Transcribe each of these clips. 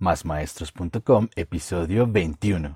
másmaestros.com, episodio 21.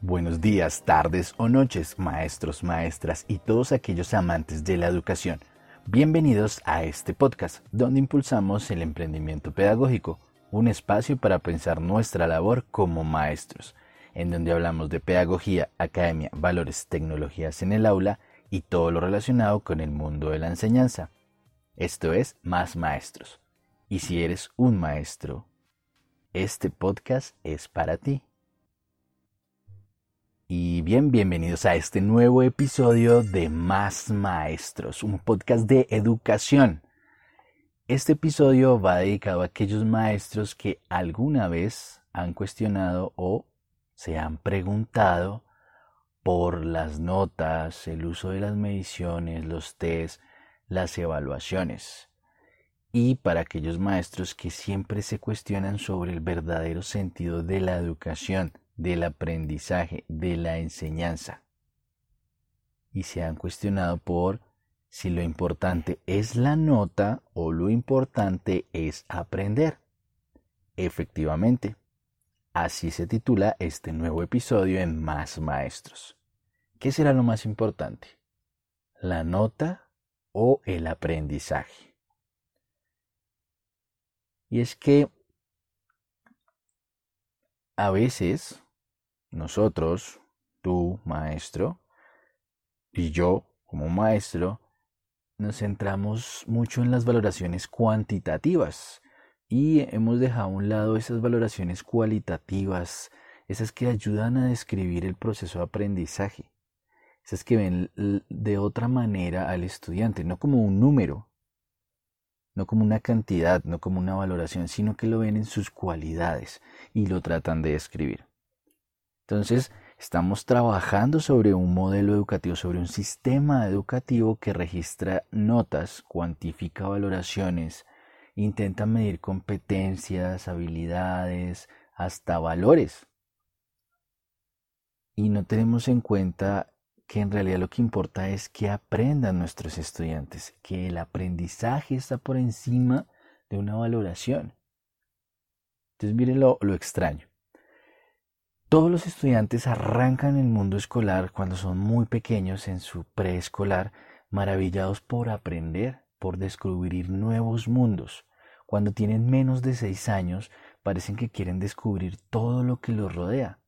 Buenos días, tardes o noches, maestros, maestras y todos aquellos amantes de la educación. Bienvenidos a este podcast, donde impulsamos el emprendimiento pedagógico, un espacio para pensar nuestra labor como maestros, en donde hablamos de pedagogía, academia, valores, tecnologías en el aula y todo lo relacionado con el mundo de la enseñanza. Esto es Más Maestros. Y si eres un maestro, este podcast es para ti y bien, bienvenidos a este nuevo episodio de Más Maestros, un podcast de educación. Este episodio va dedicado a aquellos maestros que alguna vez han cuestionado o se han preguntado por las notas, el uso de las mediciones, los test, las evaluaciones. Y para aquellos maestros que siempre se cuestionan sobre el verdadero sentido de la educación del aprendizaje, de la enseñanza. Y se han cuestionado por si lo importante es la nota o lo importante es aprender. Efectivamente, así se titula este nuevo episodio en Más Maestros. ¿Qué será lo más importante? ¿La nota o el aprendizaje? Y es que a veces nosotros, tú, maestro, y yo, como maestro, nos centramos mucho en las valoraciones cuantitativas y hemos dejado a un lado esas valoraciones cualitativas, esas que ayudan a describir el proceso de aprendizaje, esas que ven de otra manera al estudiante, no como un número, no como una cantidad, no como una valoración, sino que lo ven en sus cualidades y lo tratan de describir. Entonces, estamos trabajando sobre un modelo educativo, sobre un sistema educativo que registra notas, cuantifica valoraciones, intenta medir competencias, habilidades, hasta valores. Y no tenemos en cuenta que en realidad lo que importa es que aprendan nuestros estudiantes, que el aprendizaje está por encima de una valoración. Entonces miren lo, lo extraño. Todos los estudiantes arrancan el mundo escolar cuando son muy pequeños en su preescolar, maravillados por aprender, por descubrir nuevos mundos. Cuando tienen menos de seis años, parecen que quieren descubrir todo lo que los rodea.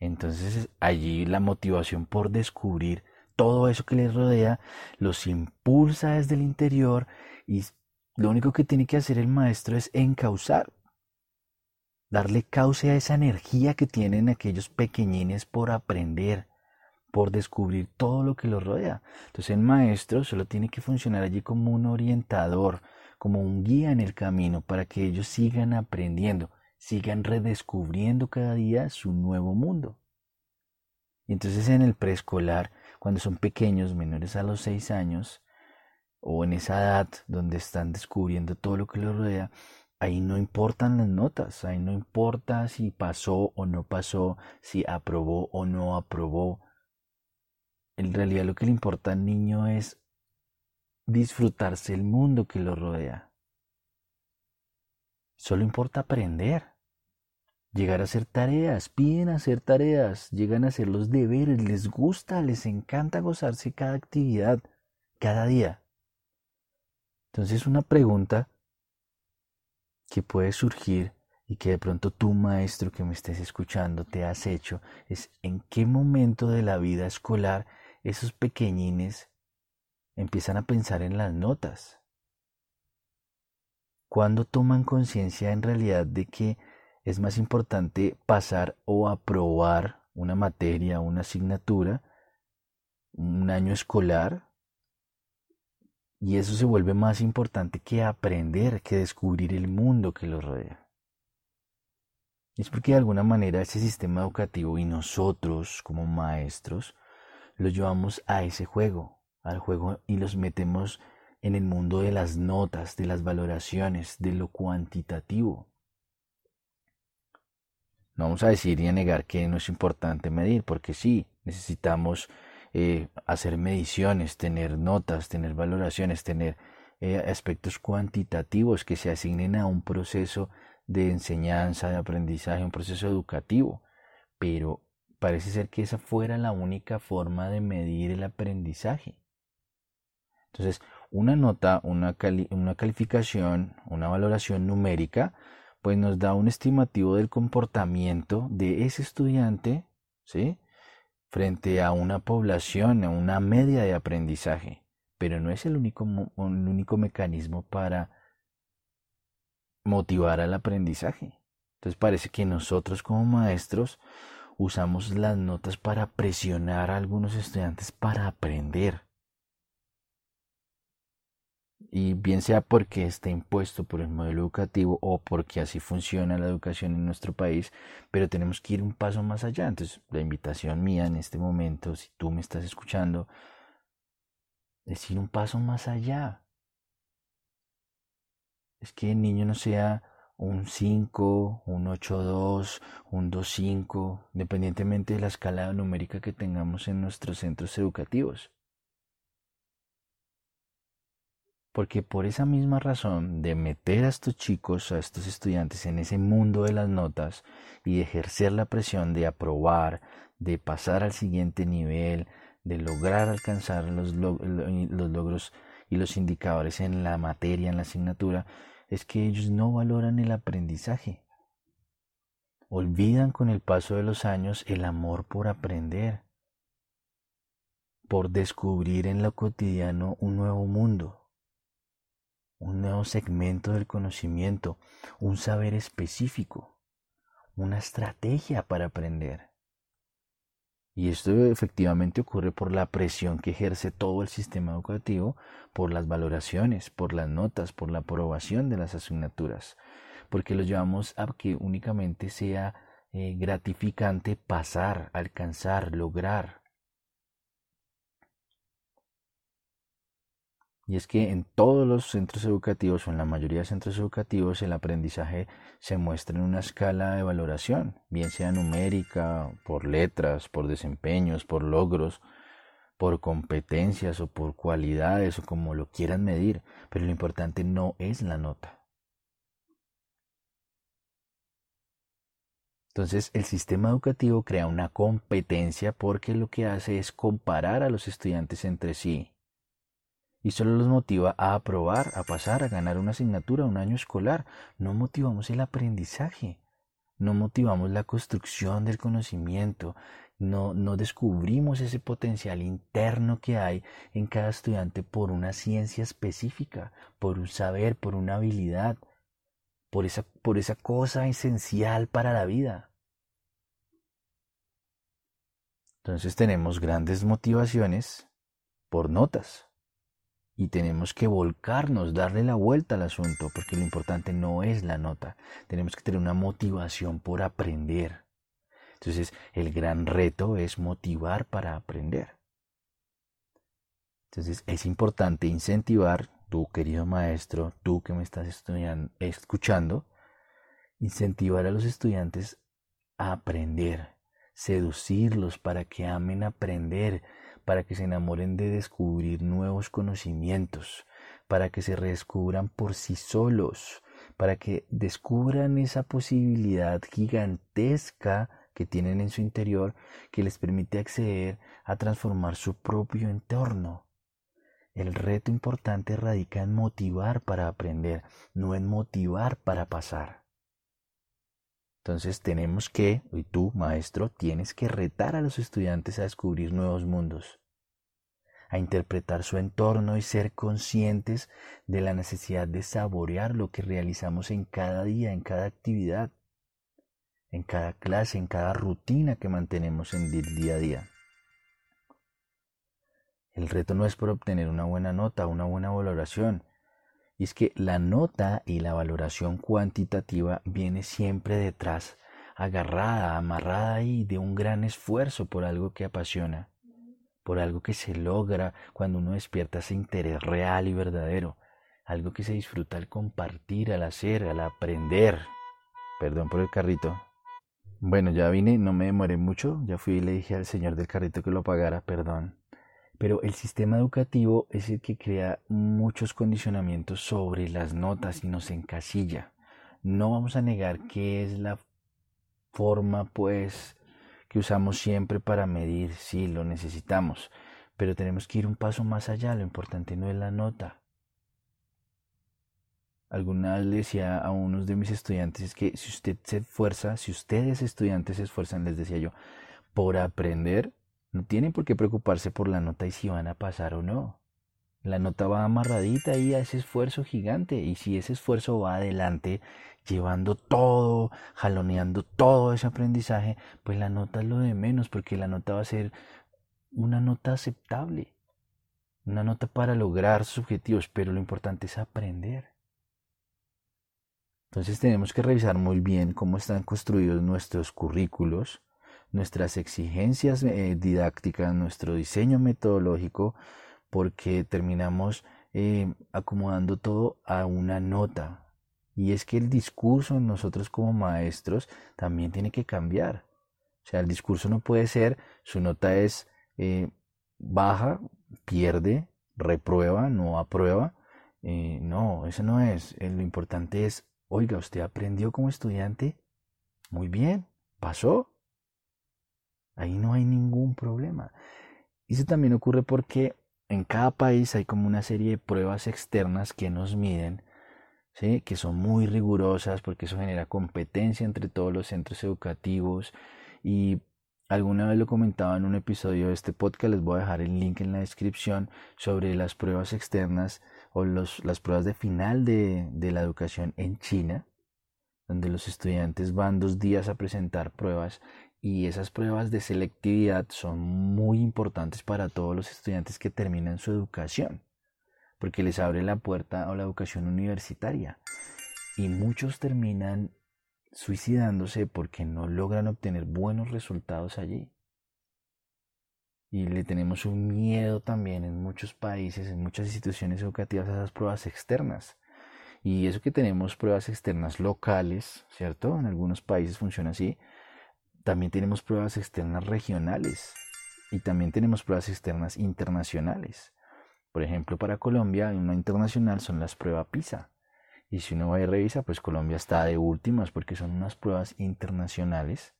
Entonces allí la motivación por descubrir todo eso que les rodea los impulsa desde el interior y lo único que tiene que hacer el maestro es encauzar, darle cauce a esa energía que tienen aquellos pequeñines por aprender, por descubrir todo lo que los rodea. Entonces el maestro solo tiene que funcionar allí como un orientador, como un guía en el camino para que ellos sigan aprendiendo, sigan redescubriendo cada día su nuevo mundo. Y entonces en el preescolar, cuando son pequeños, menores a los seis años, o en esa edad donde están descubriendo todo lo que los rodea, Ahí no importan las notas, ahí no importa si pasó o no pasó, si aprobó o no aprobó. En realidad lo que le importa al niño es disfrutarse el mundo que lo rodea. Solo importa aprender, llegar a hacer tareas, piden hacer tareas, llegan a hacer los deberes, les gusta, les encanta gozarse cada actividad, cada día. Entonces una pregunta que puede surgir y que de pronto tú maestro que me estés escuchando te has hecho es en qué momento de la vida escolar esos pequeñines empiezan a pensar en las notas. Cuando toman conciencia en realidad de que es más importante pasar o aprobar una materia, una asignatura, un año escolar, y eso se vuelve más importante que aprender, que descubrir el mundo que los rodea. Es porque de alguna manera ese sistema educativo y nosotros como maestros los llevamos a ese juego, al juego y los metemos en el mundo de las notas, de las valoraciones, de lo cuantitativo. No vamos a decir y a negar que no es importante medir, porque sí, necesitamos eh, hacer mediciones, tener notas, tener valoraciones, tener eh, aspectos cuantitativos que se asignen a un proceso de enseñanza, de aprendizaje, un proceso educativo. Pero parece ser que esa fuera la única forma de medir el aprendizaje. Entonces, una nota, una, una calificación, una valoración numérica, pues nos da un estimativo del comportamiento de ese estudiante, ¿sí? Frente a una población, a una media de aprendizaje, pero no es el único, el único mecanismo para motivar al aprendizaje. Entonces parece que nosotros como maestros usamos las notas para presionar a algunos estudiantes para aprender y bien sea porque está impuesto por el modelo educativo o porque así funciona la educación en nuestro país, pero tenemos que ir un paso más allá. Entonces, la invitación mía en este momento, si tú me estás escuchando, es ir un paso más allá. Es que el niño no sea un 5, un 8-2, un 2-5, independientemente de la escala numérica que tengamos en nuestros centros educativos. Porque por esa misma razón de meter a estos chicos, a estos estudiantes en ese mundo de las notas y ejercer la presión de aprobar, de pasar al siguiente nivel, de lograr alcanzar los, los logros y los indicadores en la materia, en la asignatura, es que ellos no valoran el aprendizaje. Olvidan con el paso de los años el amor por aprender, por descubrir en lo cotidiano un nuevo mundo un nuevo segmento del conocimiento, un saber específico, una estrategia para aprender. Y esto efectivamente ocurre por la presión que ejerce todo el sistema educativo, por las valoraciones, por las notas, por la aprobación de las asignaturas, porque lo llevamos a que únicamente sea eh, gratificante pasar, alcanzar, lograr. Y es que en todos los centros educativos o en la mayoría de centros educativos el aprendizaje se muestra en una escala de valoración, bien sea numérica, por letras, por desempeños, por logros, por competencias o por cualidades o como lo quieran medir, pero lo importante no es la nota. Entonces el sistema educativo crea una competencia porque lo que hace es comparar a los estudiantes entre sí y solo los motiva a aprobar, a pasar, a ganar una asignatura, un año escolar. No motivamos el aprendizaje, no motivamos la construcción del conocimiento, no, no descubrimos ese potencial interno que hay en cada estudiante por una ciencia específica, por un saber, por una habilidad, por esa, por esa cosa esencial para la vida. Entonces tenemos grandes motivaciones por notas, y tenemos que volcarnos, darle la vuelta al asunto, porque lo importante no es la nota, tenemos que tener una motivación por aprender. Entonces, el gran reto es motivar para aprender. Entonces, es importante incentivar, tú querido maestro, tú que me estás estudiando, escuchando, incentivar a los estudiantes a aprender, seducirlos para que amen aprender, para que se enamoren de descubrir nuevos conocimientos, para que se redescubran por sí solos, para que descubran esa posibilidad gigantesca que tienen en su interior que les permite acceder a transformar su propio entorno. El reto importante radica en motivar para aprender, no en motivar para pasar. Entonces tenemos que, y tú, maestro, tienes que retar a los estudiantes a descubrir nuevos mundos, a interpretar su entorno y ser conscientes de la necesidad de saborear lo que realizamos en cada día, en cada actividad, en cada clase, en cada rutina que mantenemos en el día a día. El reto no es por obtener una buena nota, una buena valoración, y es que la nota y la valoración cuantitativa viene siempre detrás, agarrada, amarrada ahí de un gran esfuerzo por algo que apasiona, por algo que se logra cuando uno despierta ese interés real y verdadero, algo que se disfruta al compartir, al hacer, al aprender. Perdón por el carrito. Bueno, ya vine, no me demoré mucho, ya fui y le dije al señor del carrito que lo pagara, perdón. Pero el sistema educativo es el que crea muchos condicionamientos sobre las notas y nos encasilla. No vamos a negar que es la forma, pues, que usamos siempre para medir, sí, lo necesitamos, pero tenemos que ir un paso más allá, lo importante no es la nota. Alguna vez le decía a unos de mis estudiantes es que si usted se esfuerza, si ustedes estudiantes se esfuerzan, les decía yo, por aprender, no tienen por qué preocuparse por la nota y si van a pasar o no. La nota va amarradita ahí a ese esfuerzo gigante y si ese esfuerzo va adelante, llevando todo, jaloneando todo ese aprendizaje, pues la nota es lo de menos porque la nota va a ser una nota aceptable, una nota para lograr sus objetivos, pero lo importante es aprender. Entonces tenemos que revisar muy bien cómo están construidos nuestros currículos, nuestras exigencias eh, didácticas, nuestro diseño metodológico, porque terminamos eh, acomodando todo a una nota. Y es que el discurso en nosotros como maestros también tiene que cambiar. O sea, el discurso no puede ser, su nota es eh, baja, pierde, reprueba, no aprueba. no, eso no es. lo importante es Oiga, ¿usted aprendió como estudiante? Muy bien, pasó. Ahí no hay ningún problema. Y eso también ocurre porque en cada país hay como una serie de pruebas externas que nos miden, ¿sí? que son muy rigurosas porque eso genera competencia entre todos los centros educativos y alguna vez lo comentaba en un episodio de este podcast, les voy a dejar el link en la descripción sobre las pruebas externas o los, las pruebas de final de, de la educación en China, donde los estudiantes van dos días a presentar pruebas y esas pruebas de selectividad son muy importantes para todos los estudiantes que terminan su educación, porque les abre la puerta a la educación universitaria. Y muchos terminan suicidándose porque no logran obtener buenos resultados allí y le tenemos un miedo también en muchos países, en muchas instituciones educativas a esas pruebas externas. Y eso que tenemos pruebas externas locales, ¿cierto? En algunos países funciona así. También tenemos pruebas externas regionales y también tenemos pruebas externas internacionales. Por ejemplo, para Colombia, una internacional son las pruebas PISA. Y si uno va y revisa, pues Colombia está de últimas porque son unas pruebas internacionales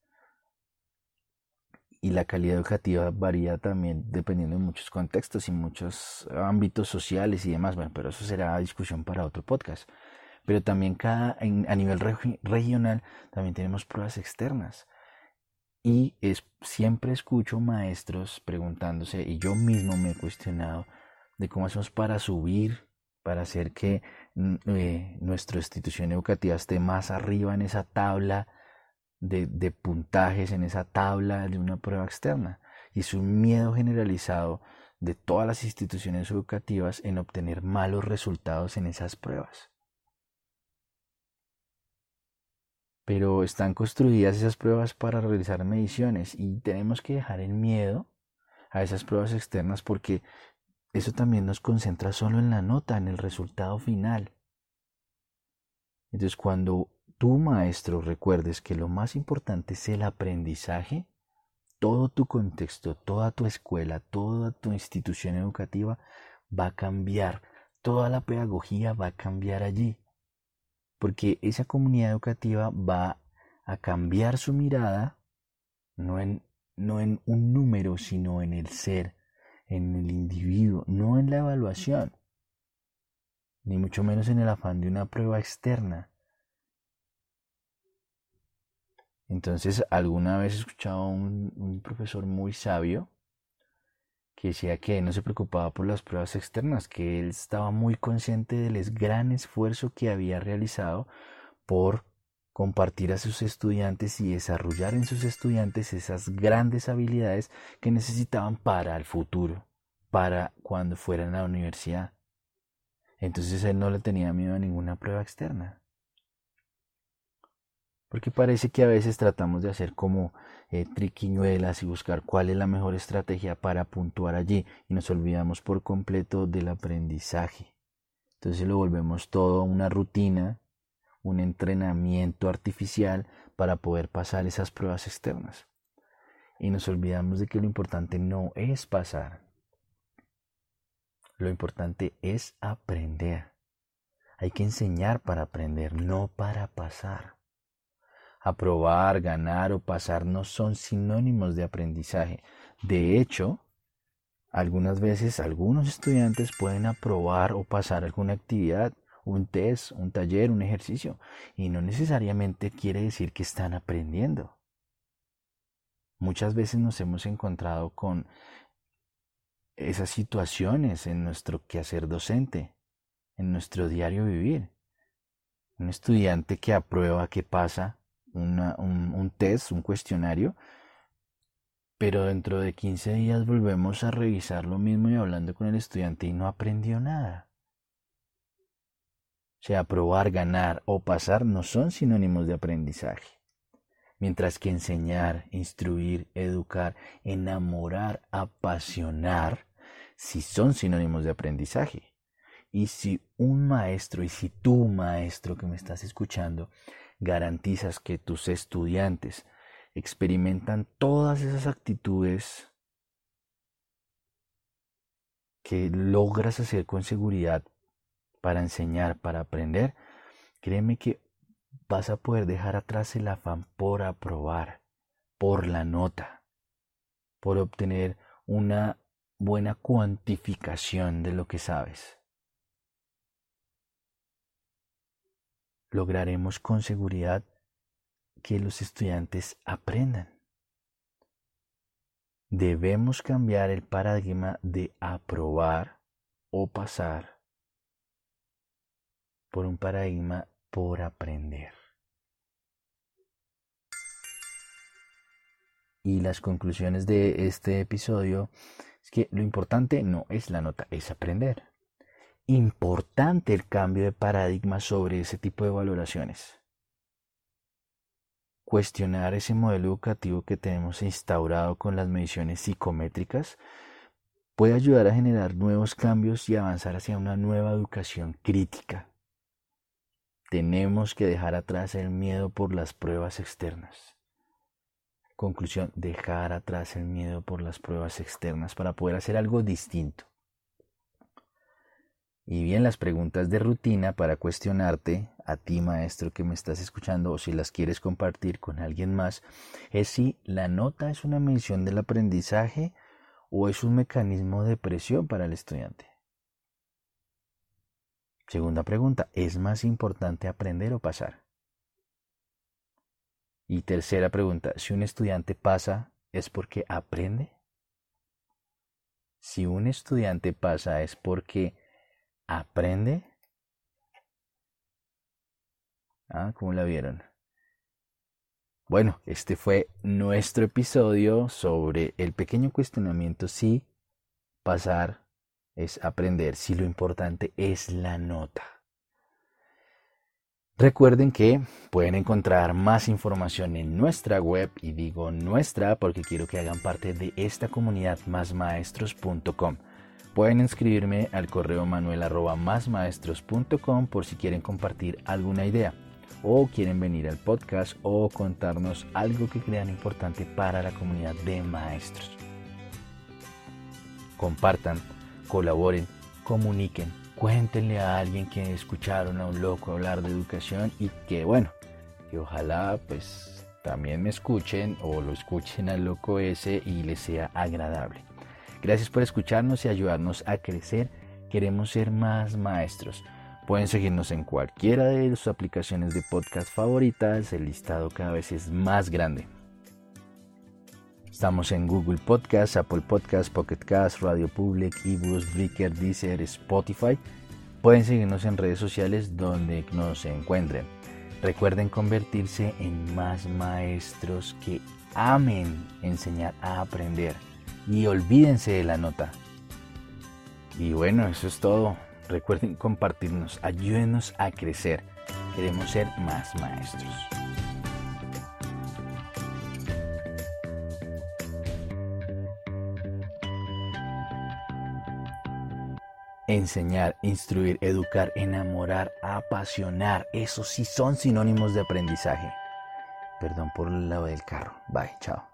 y la calidad educativa varía también dependiendo de muchos contextos y muchos ámbitos sociales y demás, bueno, pero eso será discusión para otro podcast. Pero también cada, a nivel regional también tenemos pruebas externas. Y es, siempre escucho maestros preguntándose, y yo mismo me he cuestionado, de cómo hacemos para subir, para hacer que mm, eh, nuestra institución educativa esté más arriba en esa tabla de, puntajes en esa tabla de una prueba externa. Y es un miedo generalizado de todas las instituciones educativas en obtener malos resultados en esas pruebas. Pero están construidas esas pruebas para realizar mediciones y tenemos que dejar el miedo a esas pruebas externas porque eso también nos concentra solo en la nota, en el resultado final. Entonces cuando tú, maestro, recuerdes que lo más importante es el aprendizaje, todo tu contexto, toda tu escuela, toda tu institución educativa va a cambiar, toda la pedagogía va a cambiar allí, porque esa comunidad educativa va a cambiar su mirada no en, no en un número, sino en el ser, en el individuo, no en la evaluación, ni mucho menos en el afán de una prueba externa. Entonces, alguna vez he escuchado a un, un profesor muy sabio que decía que no se preocupaba por las pruebas externas, que él estaba muy consciente del gran esfuerzo que había realizado por compartir a sus estudiantes y desarrollar en sus estudiantes esas grandes habilidades que necesitaban para el futuro, para cuando fueran a la universidad. Entonces él no le tenía miedo a ninguna prueba externa. Porque parece que a veces tratamos de hacer como eh, triquiñuelas y buscar cuál es la mejor estrategia para puntuar allí y nos olvidamos por completo del aprendizaje. Entonces lo volvemos todo una rutina, un entrenamiento artificial para poder pasar esas pruebas externas. Y nos olvidamos de que lo importante no es pasar. Lo importante es aprender. Hay que enseñar para aprender, no para pasar. Aprobar, ganar o pasar no son sinónimos de aprendizaje. De hecho, algunas veces algunos estudiantes pueden aprobar o pasar alguna actividad, un test, un taller, un ejercicio, y no necesariamente quiere decir que están aprendiendo. Muchas veces nos hemos encontrado con esas situaciones en nuestro quehacer docente, en nuestro diario vivir. Un estudiante que aprueba, que pasa un, un test, un cuestionario, pero dentro de 15 días volvemos a revisar lo mismo y hablando con el estudiante y no aprendió nada. O sea, aprobar, ganar o pasar no son sinónimos de aprendizaje. Mientras que enseñar, instruir, educar, enamorar, apasionar, sí son sinónimos de aprendizaje. Y si un maestro, y si tú maestro que me estás escuchando, garantizas que tus estudiantes experimentan todas esas actitudes que logras hacer con seguridad para enseñar, para aprender, créeme que vas a poder dejar atrás el afán por aprobar, por la nota, por obtener una buena cuantificación de lo que sabes. Lograremos con seguridad que los estudiantes aprendan. Debemos cambiar el paradigma de aprobar o pasar por un paradigma por aprender. Y las conclusiones de este episodio es que lo importante no es la nota, es aprender importante el cambio de paradigma sobre ese tipo de valoraciones. Cuestionar ese modelo educativo que tenemos instaurado con las mediciones psicométricas puede ayudar a generar nuevos cambios y avanzar hacia una nueva educación crítica. Tenemos que dejar atrás el miedo por las pruebas externas. Conclusión, dejar atrás el miedo por las pruebas externas para poder hacer algo distinto. Y bien, las preguntas de rutina para cuestionarte, a ti maestro que me estás escuchando o si las quieres compartir con alguien más, es si la nota es una mención del aprendizaje o es un mecanismo de presión para el estudiante. Segunda pregunta, ¿es más importante aprender o pasar? Y tercera pregunta, si un estudiante pasa, ¿es porque aprende? Si un estudiante pasa es porque aprende. Ah, ¿cómo la vieron? Bueno, este fue nuestro episodio sobre el pequeño cuestionamiento si pasar es aprender, si lo importante es la nota. Recuerden que pueden encontrar más información en nuestra web y digo nuestra porque quiero que hagan parte de esta comunidad másmaestros.com. Pueden inscribirme al correo manuel por si quieren compartir alguna idea o quieren venir al podcast o contarnos algo que crean importante para la comunidad de maestros. Compartan, colaboren, comuniquen, cuéntenle a alguien que escucharon a un loco hablar de educación y que bueno, que ojalá pues también me escuchen o lo escuchen al loco ese y les sea agradable. Gracias por escucharnos y ayudarnos a crecer. Queremos ser más maestros. Pueden seguirnos en cualquiera de sus aplicaciones de podcast favoritas. El listado cada vez es más grande. Estamos en Google Podcast, Apple Podcast, Pocket Cast, Radio Public, eBooks, Breaker, Deezer, Spotify. Pueden seguirnos en redes sociales donde nos encuentren. Recuerden convertirse en más maestros que amen enseñar a aprender y olvídense de la nota. Y bueno, eso es todo. Recuerden compartirnos, ayúdenos a crecer. Queremos ser más maestros. Enseñar, instruir, educar, enamorar, apasionar, esos sí son sinónimos de aprendizaje. Perdón por el lado del carro. Bye, chao.